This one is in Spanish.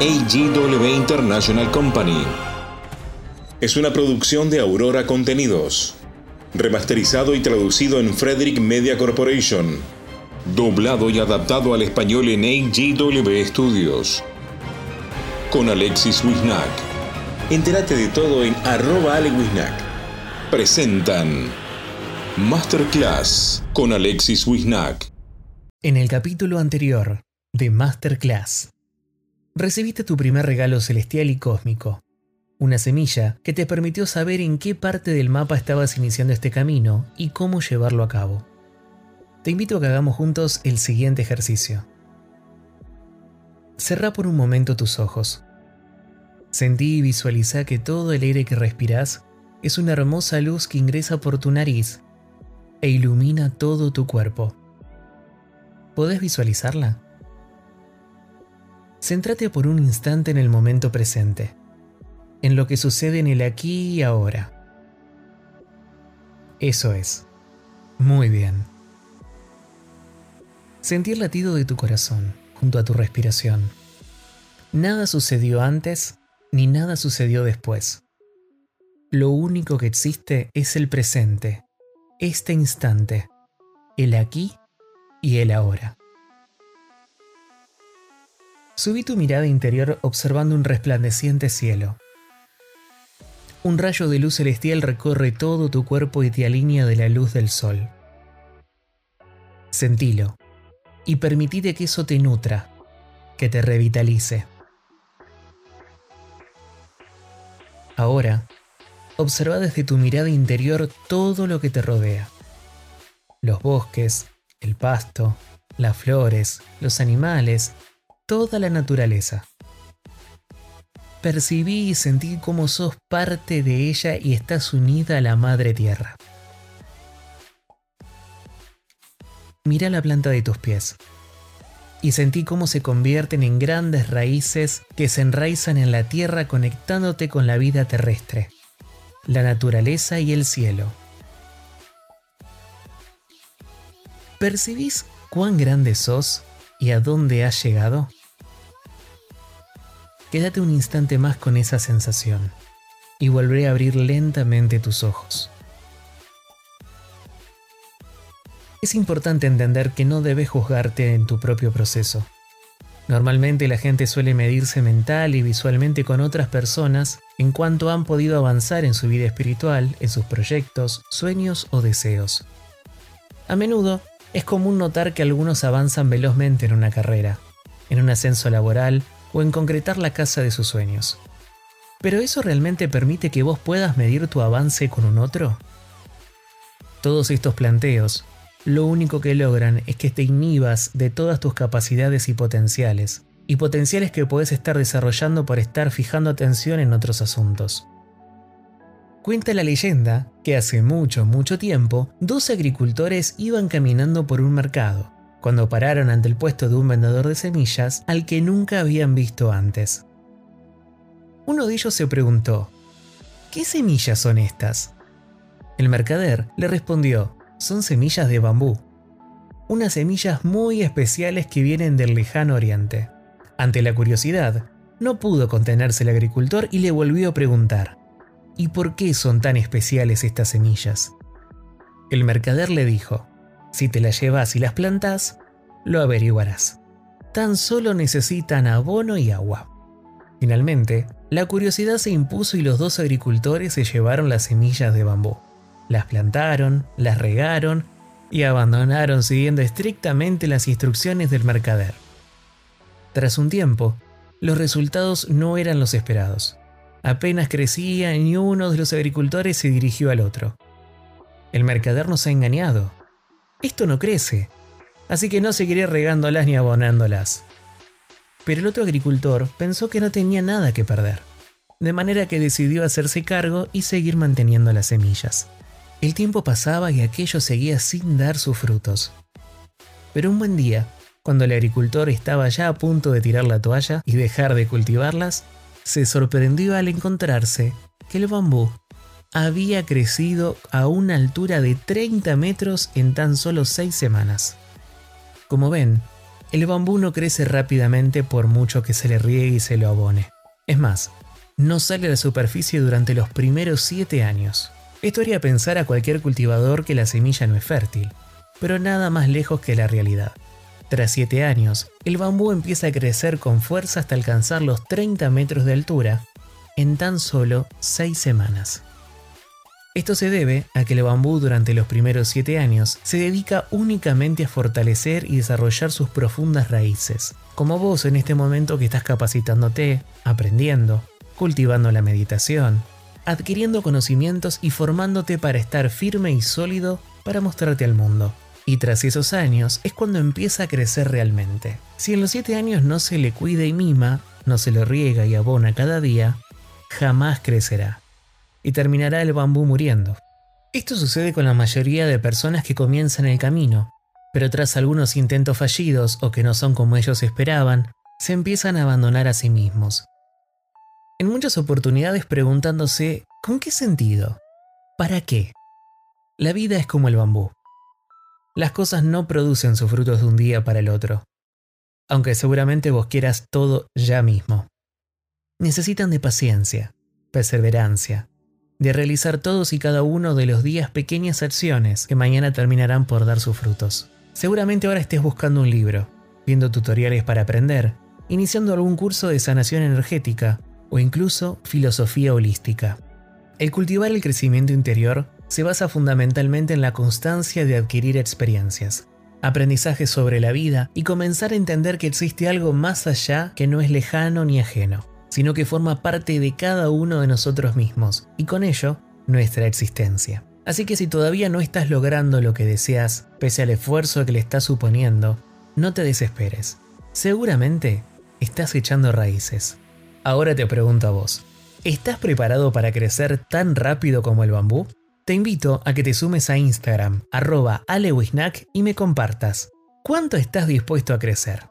AGW International Company. Es una producción de Aurora Contenidos. Remasterizado y traducido en Frederick Media Corporation. Doblado y adaptado al español en AGW Studios. Con Alexis Wisnack. Entérate de todo en arroba. Presentan Masterclass con Alexis Wisnack. En el capítulo anterior de Masterclass, recibiste tu primer regalo celestial y cósmico, una semilla que te permitió saber en qué parte del mapa estabas iniciando este camino y cómo llevarlo a cabo. Te invito a que hagamos juntos el siguiente ejercicio. Cerra por un momento tus ojos. Sentí y visualiza que todo el aire que respiras es una hermosa luz que ingresa por tu nariz e ilumina todo tu cuerpo. ¿Podés visualizarla? Céntrate por un instante en el momento presente, en lo que sucede en el aquí y ahora. Eso es. Muy bien. Sentí el latido de tu corazón junto a tu respiración. Nada sucedió antes ni nada sucedió después. Lo único que existe es el presente, este instante, el aquí y el ahora. Subí tu mirada interior observando un resplandeciente cielo. Un rayo de luz celestial recorre todo tu cuerpo y te alinea de la luz del sol. Sentilo y permitite que eso te nutra, que te revitalice. Ahora, observa desde tu mirada interior todo lo que te rodea. Los bosques, el pasto, las flores, los animales, toda la naturaleza. Percibí y sentí cómo sos parte de ella y estás unida a la Madre Tierra. Mira la planta de tus pies y sentí cómo se convierten en grandes raíces que se enraizan en la tierra conectándote con la vida terrestre, la naturaleza y el cielo. ¿Percibís cuán grande sos y a dónde has llegado? Quédate un instante más con esa sensación y volveré a abrir lentamente tus ojos. Es importante entender que no debes juzgarte en tu propio proceso. Normalmente la gente suele medirse mental y visualmente con otras personas en cuanto han podido avanzar en su vida espiritual, en sus proyectos, sueños o deseos. A menudo es común notar que algunos avanzan velozmente en una carrera, en un ascenso laboral o en concretar la casa de sus sueños. ¿Pero eso realmente permite que vos puedas medir tu avance con un otro? Todos estos planteos, lo único que logran es que te inhibas de todas tus capacidades y potenciales, y potenciales que puedes estar desarrollando por estar fijando atención en otros asuntos. Cuenta la leyenda que hace mucho, mucho tiempo, dos agricultores iban caminando por un mercado, cuando pararon ante el puesto de un vendedor de semillas al que nunca habían visto antes. Uno de ellos se preguntó, ¿qué semillas son estas? El mercader le respondió, son semillas de bambú, unas semillas muy especiales que vienen del lejano oriente. Ante la curiosidad, no pudo contenerse el agricultor y le volvió a preguntar, ¿y por qué son tan especiales estas semillas? El mercader le dijo, si te las llevas y las plantas, lo averiguarás. Tan solo necesitan abono y agua. Finalmente, la curiosidad se impuso y los dos agricultores se llevaron las semillas de bambú. Las plantaron, las regaron y abandonaron siguiendo estrictamente las instrucciones del mercader. Tras un tiempo, los resultados no eran los esperados. Apenas crecía y uno de los agricultores se dirigió al otro. El mercader nos ha engañado, esto no crece, así que no seguiré regándolas ni abonándolas. Pero el otro agricultor pensó que no tenía nada que perder, de manera que decidió hacerse cargo y seguir manteniendo las semillas. El tiempo pasaba y aquello seguía sin dar sus frutos. Pero un buen día, cuando el agricultor estaba ya a punto de tirar la toalla y dejar de cultivarlas, se sorprendió al encontrarse que el bambú había crecido a una altura de 30 metros en tan solo 6 semanas. Como ven, el bambú no crece rápidamente por mucho que se le riegue y se lo abone. Es más, no sale a la superficie durante los primeros 7 años. Esto haría pensar a cualquier cultivador que la semilla no es fértil, pero nada más lejos que la realidad. Tras 7 años, el bambú empieza a crecer con fuerza hasta alcanzar los 30 metros de altura en tan solo 6 semanas. Esto se debe a que el bambú durante los primeros 7 años se dedica únicamente a fortalecer y desarrollar sus profundas raíces, como vos en este momento que estás capacitándote, aprendiendo, cultivando la meditación, adquiriendo conocimientos y formándote para estar firme y sólido para mostrarte al mundo. Y tras esos años es cuando empieza a crecer realmente. Si en los 7 años no se le cuida y mima, no se lo riega y abona cada día, jamás crecerá. Y terminará el bambú muriendo. Esto sucede con la mayoría de personas que comienzan el camino, pero tras algunos intentos fallidos o que no son como ellos esperaban, se empiezan a abandonar a sí mismos. En muchas oportunidades preguntándose, ¿con qué sentido? ¿Para qué? La vida es como el bambú. Las cosas no producen sus frutos de un día para el otro, aunque seguramente vos quieras todo ya mismo. Necesitan de paciencia, perseverancia, de realizar todos y cada uno de los días pequeñas acciones que mañana terminarán por dar sus frutos. Seguramente ahora estés buscando un libro, viendo tutoriales para aprender, iniciando algún curso de sanación energética o incluso filosofía holística. El cultivar el crecimiento interior se basa fundamentalmente en la constancia de adquirir experiencias, aprendizajes sobre la vida y comenzar a entender que existe algo más allá que no es lejano ni ajeno, sino que forma parte de cada uno de nosotros mismos y con ello nuestra existencia. Así que si todavía no estás logrando lo que deseas, pese al esfuerzo que le estás suponiendo, no te desesperes. Seguramente estás echando raíces. Ahora te pregunto a vos, ¿estás preparado para crecer tan rápido como el bambú? Te invito a que te sumes a Instagram, arroba alewisnack y me compartas. ¿Cuánto estás dispuesto a crecer?